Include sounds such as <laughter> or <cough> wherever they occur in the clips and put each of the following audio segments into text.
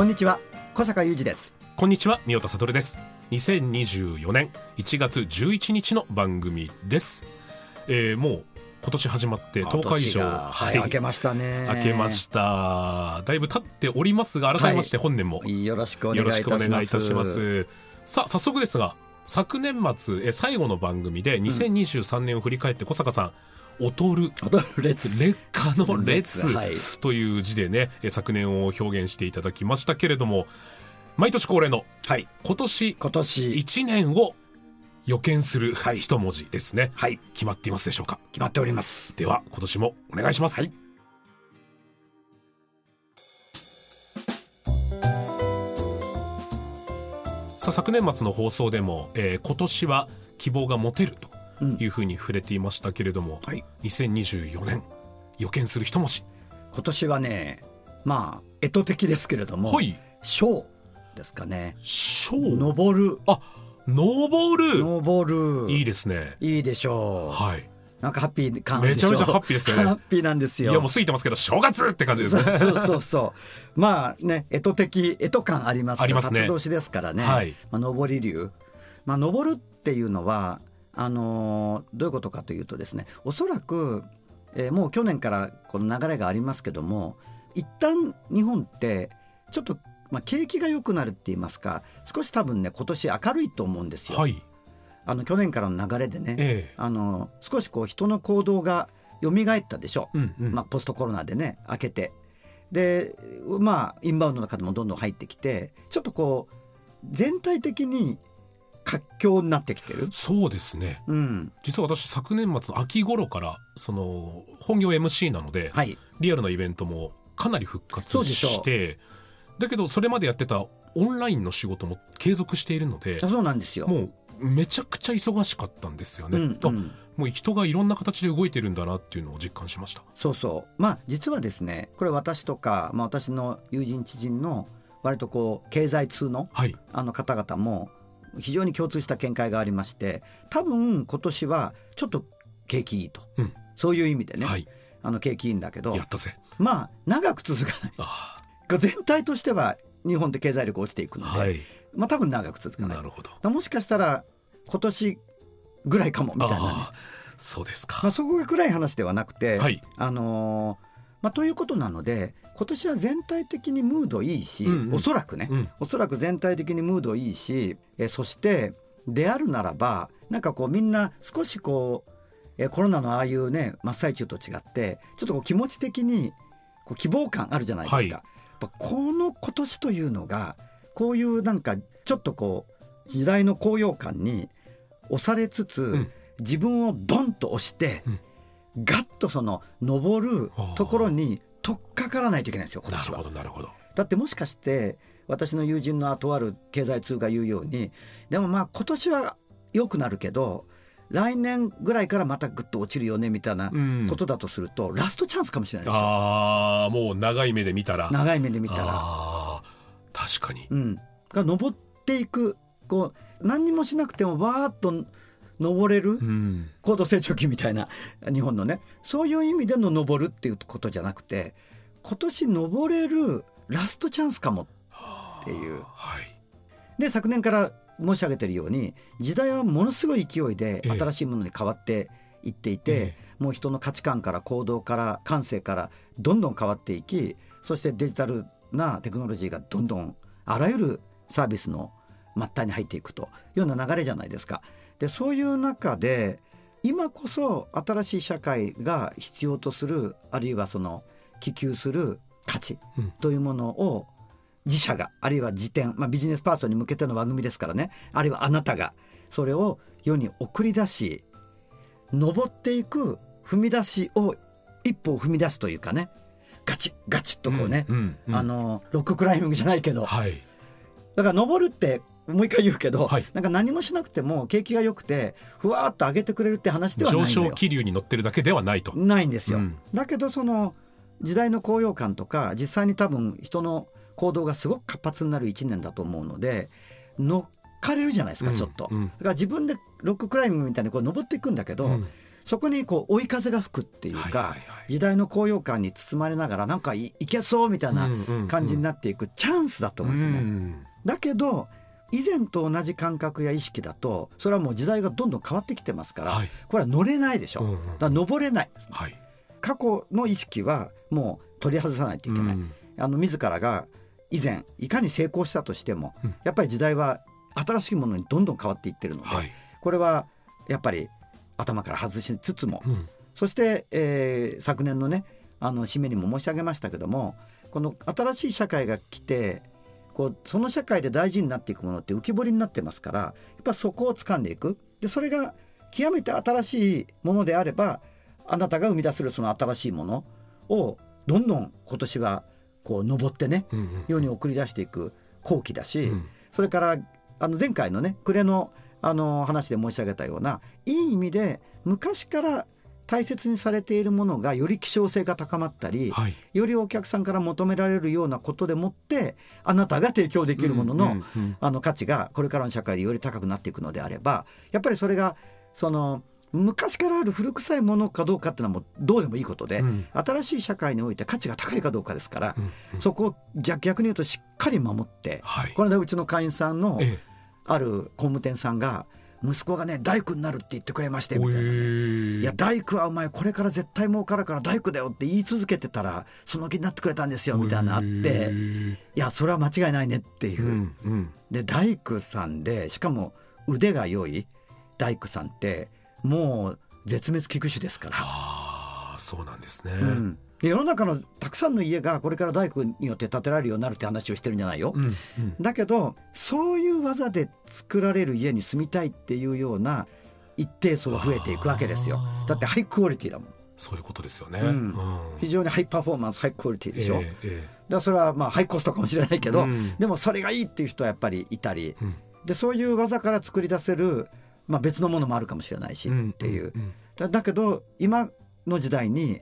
こんにちは小坂雄二です。こんにちは三代田悟です。2024年1月11日の番組です、えー、もう今年始まって10日以上はい、明けましたね。明けました。だいぶ経っておりますが改めまして本年も。よろしくお願いよろしくおいたします願いいたします。さあ早速ですが昨年末え最後の番組で2023年を振り返って小坂さん「劣る。踊る列。劣化の列」<laughs> はい。という字でねえ昨年を表現していただきましたけれども毎年恒例のはい。今年今年。1年を予見するはい。一文字ですね、はい。決まっていますでしょうか？決まっております。では今年もお願いします、はい。さあ昨年末の放送でも、えー今年は希望が持てるというふうに触れていましたけれども、はい。2024年予見する一文字今年はねまあ干支的ですけれどもはい。小ですかね。小登る。あ登る。登る。いいですね。いいでしょう。はい。なんかハッピー感めちゃめちゃハッピーですね。ハッピーなんですよ。いやもう過ぎてますけど正月って感じですね。そうそうそう <laughs> まあね干支的干支感ありますありますね。辰年ですからね、はい。まあ、上り流。まあ上るっていうのはあのーどういうことかというとですねおそらく、えーもう去年からこの流れがありますけども一旦日本ってちょっと、まあ、景気が良くなるって言いますか少し多分ね今年明るいと思うんですよ。はいあの去年からの流れでね、ええあの少しこう人の行動が蘇ったでしょ。うんうんまあ、ポストコロナでね開けてでまあインバウンドの方もどんどん入ってきてちょっとこう全体的に活況になってきてる？そうですね。うん、実は私昨年末の秋頃からその本業 MC なので、はい。リアルなイベントもかなり復活してだけどそれまでやってたオンラインの仕事も継続しているのであそうなんですよ。もうめちゃくちゃ忙しかったんですよね、うんうん。あもう人がいろんな形で動いてるんだなっていうのを実感しました。そうそう。まあ実はですねこれ私とか、まあ、私の友人知人の割とこう経済通のはい。あの方々も非常に共通した見解がありまして多分今年はちょっと景気いいと、うん。そういう意味でね、はい。あの景気いいんだけどやったぜ。まあ長く続かない。あ全体としては日本って経済力落ちていくので、あはい。まあ多分長く続かない。なるほど。もしかしたら今年ぐらいかもみたいなね。そうですか、まあ、そこが暗い話ではなくて、はい。あのーまあ、ということなので今年は全体的にムードいいし、うんうん。おそらくね、うん。おそらく全体的にムードいいしえそしてであるならばなんかこうみんな少しこうえコロナのああいうね真っ最中と違ってちょっとこう気持ち的にこう希望感あるじゃないですか。はい。やっぱこの今年というのがこういうなんかちょっとこう時代の高揚感に押されつつ、ん。自分をドンと押して、うん。ガッとその登るところに取っかからないといけないんですよ今なるほどなるほど。だってもしかして私の友人のとある経済通が言うようにでもまあ今年は良くなるけど来年ぐらいからまたグッと落ちるよねみたいなうん。ことだとすると、ラストチャンスかもしれないですよ。ああもう長い目で見たら。長い目で見たら。確かに。うん、が登っていくこう何にもしなくてもわーっと登れるうん。高度成長期みたいな日本のね。そういう意味での登るっていうことじゃなくて今年登れるラストチャンスかもっていう。はい。で昨年から申し上げてるように時代はものすごい勢いでええ。新しいものに変わっていっていて、えもう人の価値観から行動から感性からどんどん変わっていきそしてデジタルなテクノロジーがどんどんあらゆるサービスの末端に入っていくというような流れじゃないですか。でそういう中で今こそ新しい社会が必要とするあるいはその希求する価値うん。というものを自社があるいは辞典、まあ、ビジネスパーソンに向けての番組ですからねあるいはあなたがそれを世に送り出し登っていく踏み出しを一歩踏み出すというかねガチッガチッとこうね、うんうんうん。あのロッククライミングじゃないけど、はい。だから登るってもう一回言うけど、はい。なんか何もしなくても景気が良くてふわーっと上げてくれるって話ではない上んだよ昇気流に乗ってるだけではないと。ないんですよ、うん。だけどその時代の高揚感とか実際に多分人の行動がすごく活発になる1年だと思うので乗っかれるじゃないですかうん。ちょっと、うん。だから自分でロッククライミングみたいにこう登っていくんだけど、うん。そこにこう追い風が吹くっていうか、はいはいはい。時代の高揚感に包まれながらなんかいいけそうみたいな感じになっていくチャンスだと思うんですよね。うん。だけど以前と同じ感覚や意識だとそれはもう時代がどんどん変わってきてますから、はい。これは乗れないでしょ、うんうんだから登れない。はい。過去の意識はもう取り外さないといけない、うん。あの自らが以前いかに成功したとしても、うん。やっぱり時代は新しいものにどんどん変わっていってるので、はい。これはやっぱり頭から外しつつも、うん。そして、えー昨年のねあの締めにも申し上げましたけどもこの新しい社会が来てこうその社会で大事になっていくものって浮き彫りになってますからやっぱそこを掴んでいく。でそれが極めて新しいものであればあなたが生み出せるその新しいものをどんどん今年はこう登ってね世に送り出していく好機だし、うん。それからあの前回のね暮れのあの話で申し上げたようないい意味で昔から大切にされているものがより希少性が高まったり、はい。よりお客さんから求められるようなことでもってあなたが提供できるものの,、うんうん。うんあの価値がこれからの社会でより高くなっていくのであればやっぱりそれがその昔からある古臭いものかどうかっていうのはもうどうでもいいことで、うん。新しい社会において価値が高いかどうかですから、うんうん。そこを逆逆に言うとしっかり守って、はい。この間うちの会員さんのえ。ある工務店さんが息子がね大工になるって言ってくれましてみたいな。えいや大工はお前これから絶対儲かるから大工だよって言い続けてたらその気になってくれたんですよみたいなのあっていやそれは間違いないねっていう。う、んうん。で大工さんでしかも腕が良い大工さんってもう絶滅危惧種ですから、ああそうなんですね。うん、で世の中のたくさんの家がこれから大工によって建てられるようになるって話をしてるんじゃないよ、うんうん。だけどそういう技で作られる家に住みたいっていうような一定層が増えていくわけですよ。だってハイクオリティだもん。そういうことですよね。うん。非常にハイパフォーマンスハイクオリティでしょ、だかええ。えらそれはまあハイコストかもしれないけど、うん。でもそれがいいっていう人はやっぱりいたり。えうん。でそういう技から作り出せる、まあ、別のものもあるかもしれないしっていう、だけど今の時代に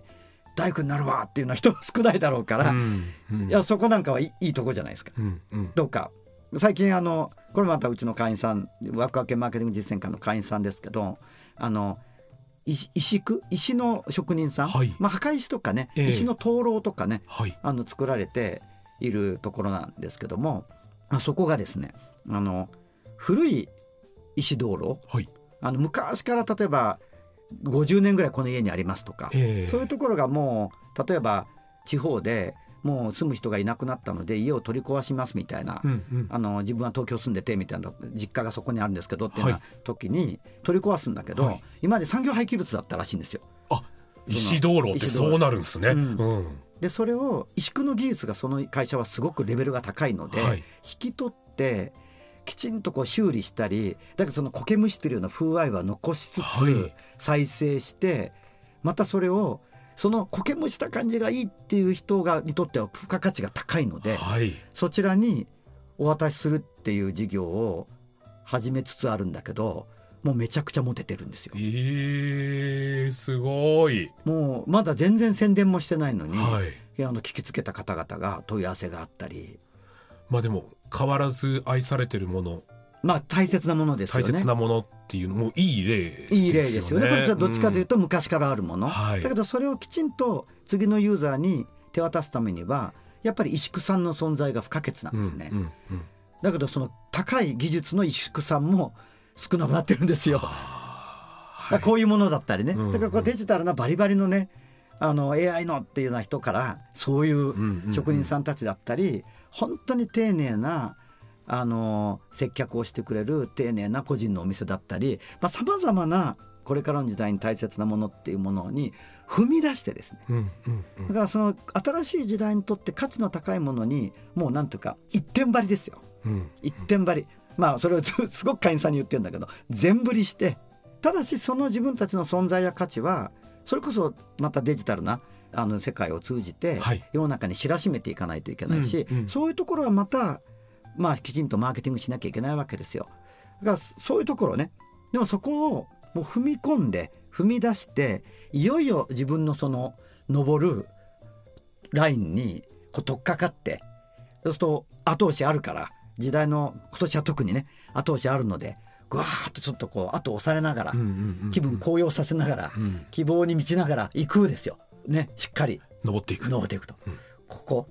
大工になるわっていうのは人は少ないだろうから、うん。うん。いやそこなんかはいいいいとこじゃないですか。うん。うん。どうか。最近あのこれまたうちの会員さんワクワクマーケティング実践官の会員さんですけどあの石石工石の職人さん、はい。まあ、墓石とかね、ええ。石の灯籠とかねはい。あの作られているところなんですけども、まあ、そこがですねあの古い石灯籠。はい。あの昔から例えば50年ぐらいこの家にありますとか、ええ。そういうところがもう例えば地方でもう住む人がいなくなったので家を取り壊しますみたいな、うんうん。あの自分は東京住んでてみたいな実家がそこにあるんですけどっていうようはな時に取り壊すんだけど、はい。今まで産業廃棄物だったらしいんですよ。あ石灯籠ってそうなるんですね。うん。うん。でそれを石工の技術がその会社はすごくレベルが高いので、はい。引き取ってきちんとこう修理したりだけどその苔むしてるような風合いは残しつつ、はい。再生してまたそれをその苔むした感じがいいっていう人がにとっては付加価値が高いので、はい。そちらにお渡しするっていう事業を始めつつあるんだけどもうめちゃくちゃモテてるんですよ。ええすごい。もうまだ全然宣伝もしてないのに、はい。いやあの聞きつけた方々が問い合わせがあったりまあでも変わらず愛されてるもの。まあ大切なものですよ大ね。切なものっていうのもいい例いい例ですよね。これじゃどっちかというと、と昔からあるもの、はい。だけどそれをきちんと次のユーザーに手渡すためにはやっぱり石工さんの存在が不可欠なんうんですね。うんうんだけどその高い技術の石工さんも少なくなってるんですよ。だからこういうものだったりね、うんだからこうデジタルなバリバリのねあの AI のっていうような人からそういう職人さんたちだったり、本当に丁寧なあの接客をしてくれる丁寧な個人のお店だったりさまざ、まなこれからの時代に大切なものっていうものに踏み出してですね。うんうんうん。だからその新しい時代にとって価値の高いものにもうなんというか一点張りですよ。うん一点張り。まあそれをず <laughs> すごく会員さんに言ってるんだけど全振りしてただしその自分たちの存在や価値はそれこそまたデジタルなあの世界を通じてはい。世の中に知らしめていかないといけないし、うんうん。そういうところはまたまあきちんとマーケティングしなきゃいけないわけですよ。だからそういうところね。でもそこをもう踏み込んで踏み出していよいよ自分のその登るラインにこう取っかかってそうすると後押しあるから時代の今年は特にね後押しあるのでぐわーっとちょっとこう後押されながらうんうんうん気分高揚させながらうん。希望に満ちながら行くですよ。ねしっかり登っていく。登っていくと、うん。ここ。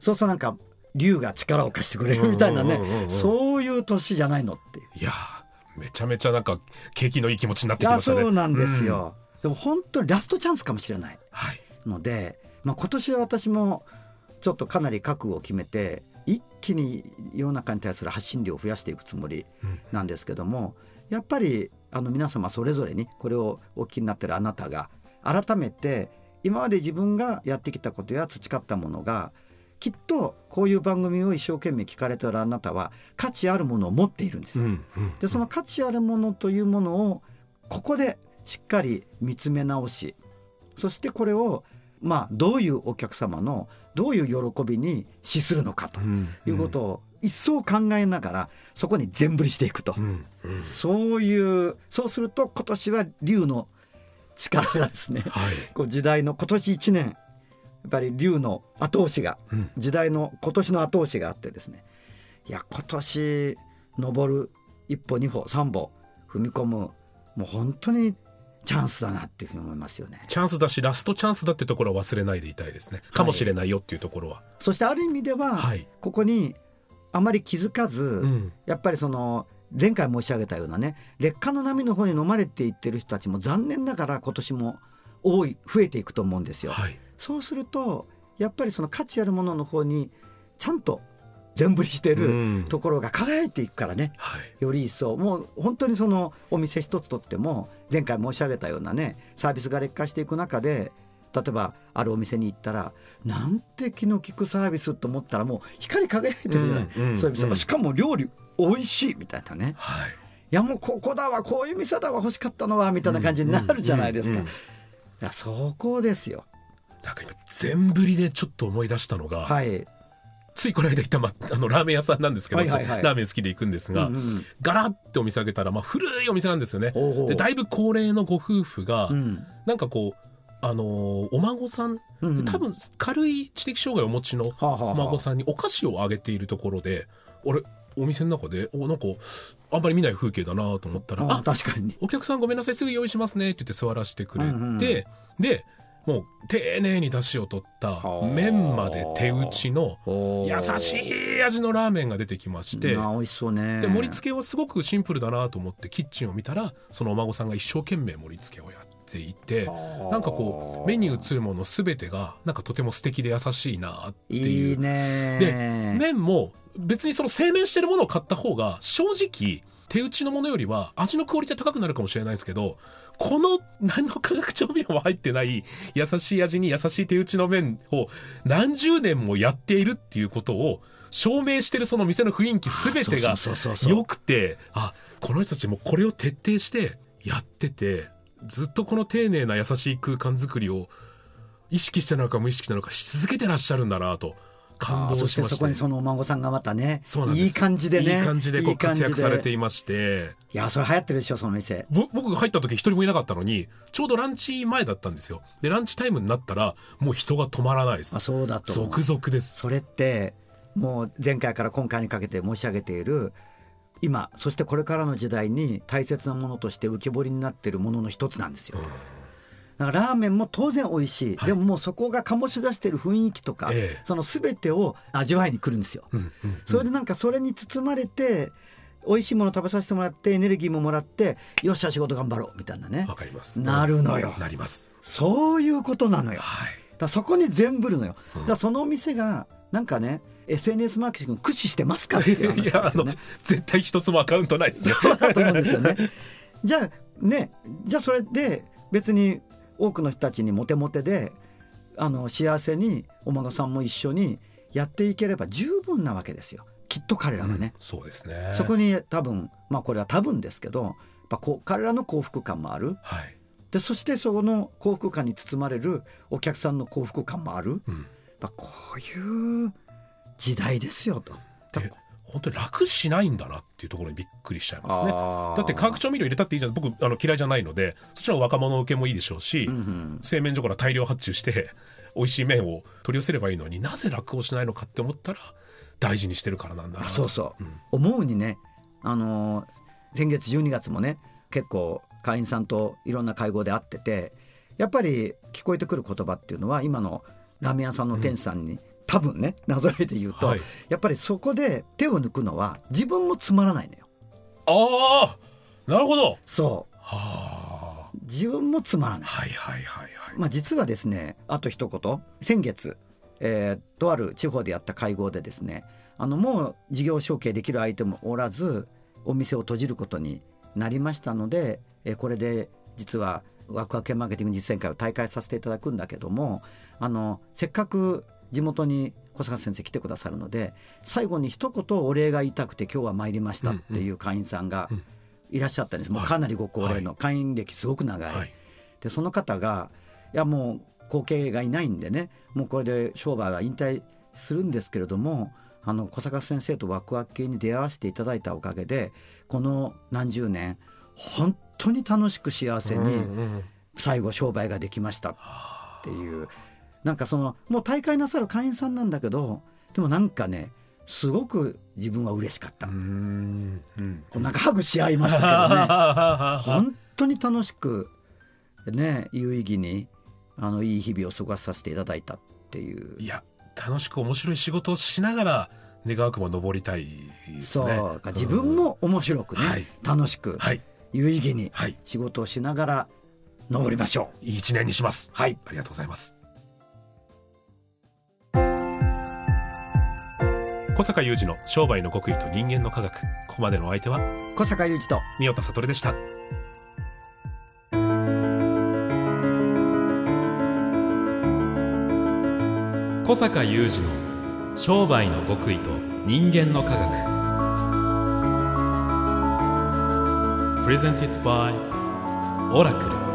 そうするとなんか竜が力を貸してくれるみたいなね、うん。うんうんうんそういう年じゃないのっていう。いやーめちゃめちゃなんか景気のいい気持ちになってきましたね。そうなんですよ、でも本当にラストチャンスかもしれないはい。ので、まあ、今年は私もちょっとかなり覚悟を決めて一気に世の中に対する発信量を増やしていくつもりうん。なんですけどもやっぱりあの皆様それぞれにこれをお聞きになってるあなたが改めて今まで自分がやってきたことや培ったものがきっとこういう番組を一生懸命聞かれているあなたは価値あるものを持っているんですよ。うんうんでその価値あるものというものをここでしっかり見つめ直しそしてこれをまあどういうお客様のどういう喜びに資するのかとうん。いうことを一層考えながらそこに全振りしていくと。う、んうん。そういうそうすると今年は竜の力がですねはい。こう時代の今年1年やっぱり竜の後押しがうん。時代の今年の後押しがあってですねいや今年登る一歩二歩三歩踏み込むもう本当にチャンスだなっていうふうに思いますよね。チャンスだしラストチャンスだってところは忘れないでいたいですね。かもしれないよっていうところは。そしてある意味では、はい。ここにあまり気づかず、うん。やっぱりその前回申し上げたようなね劣化の波の方に飲まれていってる人たちも残念ながら今年も多い増えていくと思うんですよ。はい。そうするとやっぱりその価値あるものの方にちゃんと全振りしてうるん。ところが輝いていくからね。はい。より一層。もう本当にそのお店一つとっても前回申し上げたようなねサービスが劣化していく中で例えばあるお店に行ったらなんて気の利くサービスと思ったらもう光り輝いてるじゃない、うんうんうんしかも料理美味しいみたいなね。はい。いやもうここだわこういう店だわ欲しかったのはみたいな感じになるじゃないですか。うんうんうん。いやそこですよ。なんか今全振りでちょっと思い出したのが、はい。ついこの間行った、ま、あのラーメン屋さんなんですけど、はいはいはい。ラーメン好きで行くんですが、うんうんガラッてお店開けたら、まあ、古いお店なんですよね。でだいぶ高齢のご夫婦が、うん。なんかこうあのーお孫さん、うん多分軽い知的障害をお持ちのお孫さんにお菓子をあげているところで俺お店の中でおなんかあんまり見ない風景だなと思ったら「ああ確かに。お客さんごめんなさいすぐ用意しますね」って言って座らせてくれて、うんうんでもう丁寧に出汁を取ったはあ麺まで手打ちの優しい味のラーメンが出てきまして。まあ美味しそうね。で盛り付けはすごくシンプルだなと思ってキッチンを見たらそのお孫さんが一生懸命盛り付けをやっていてなんかこう目に映るもの全てがなんかとても素敵で優しいなっていういいね。で麺も別にその製麺してるものを買った方が正直手打ちのものよりは味のクオリティ高くなるかもしれないですけどこの何の化学調味料も入ってない優しい味に優しい手打ちの麺を何十年もやっているっていうことを証明してるその店の雰囲気全てがそうそうそうそう。良くてあこの人たちもこれを徹底してやっててずっとこの丁寧な優しい空間作りを意識してなのか無意識なのかし続けてらっしゃるんだなと感動して。ましてそこにそのお孫さんがまたねいい感じでねいい感じでこう活躍されていいまして。いやそれ流行ってるでしょその店。ぼ僕が入った時一人もいなかったのにちょうどランチ前だったんですよ。でランチタイムになったらもう人が止まらないです。あそうだと。続々です。それってもう前回から今回にかけて申し上げている今そしてこれからの時代に大切なものとして浮き彫りになっているものの一つなんですよ。だからラーメンも当然美味しい、はい。でももうそこが醸し出している雰囲気とか、ええ。その全てを味わいに来るんですよ。うんうんそれでなんかそれに包まれて美味しいもの食べさせてもらってエネルギーももらってよっしゃ仕事頑張ろうみたいなね。わかります。なるのよ。なります。そういうことなのよ。はい。だそこに全部るのよ。だからそのお店がなんかね SNS マーケティング駆使してますかっていう話いやあの。絶対一つもアカウントないですね。と思うんですよね。じゃあねじゃあそれで別に多くの人たちにモテモテであの幸せにお孫さんも一緒にやっていければ十分なわけですよ。きっと彼らはね、そうですね。そこに多分まあこれは多分ですけどやっぱこう彼らの幸福感もある。はい、でそしてその幸福感に包まれるお客さんの幸福感もある、うん、やっぱこういう時代ですよと。で本当に楽しないんだなっていうところにびっくりしちゃいますね。だって化学調味料入れたっていいじゃん。僕あの嫌いじゃないのでそっちの若者受けもいいでしょうし、うんうん製麺所から大量発注して美味しい麺を取り寄せればいいのになぜ楽をしないのかって思ったら大事にしてるからなんだなそうそう、うん。思うにね、あのー先月12月もね結構会員さんといろんな会合で会っててやっぱり聞こえてくる言葉っていうのは今のラーメン屋さんの店主さんに、多分ねなぞらえて言うと、はい。やっぱりそこで手を抜くのは自分もつまらないのよ。ああなるほど。そう。はあ。自分もつまらない。はいはいはいはい、まあ、実はですねあと一言。先月、えーとある地方でやった会合でですねあのもう事業承継できる相手もおらずお店を閉じることになりましたので、えーこれで実はワクワク系マーケティング実践会を大会させていただくんだけどもあのせっかく地元に小坂先生来てくださるので最後に一言お礼が言いたくて今日は参りましたっていう会員さんがうん。いらっしゃったんです、もうかなりご高齢の会員歴すごく長い。はい。でその方がいやもう後継がいないんでねもうこれで商売は引退するんですけれどもあの小坂先生とワクワク系に出会わせていただいたおかげでこの何十年本当に楽しく幸せに最後商売ができましたっていうなんかそのもう大会なさる会員さんなんだけどでもなんかねすごく自分は嬉しかった。うーんうん。こうなんかハグし合いましたけどね。<laughs> 本当に楽しくね有意義にあのいい日々を過ごさせていただいたっていう。いや楽しく面白い仕事をしながら願わくも登りたいですそうねか自分も面白くね、はい。楽しく、はい。有意義にはい。仕事をしながら登りましょう。いい一年にします。はい。ありがとうございます小坂雄二の商売の極意と人間の科学。ここまでのお相手は？小坂雄二と。三代田悟でした。小坂雄二の商売の極意と人間の科学。Presented by オラクル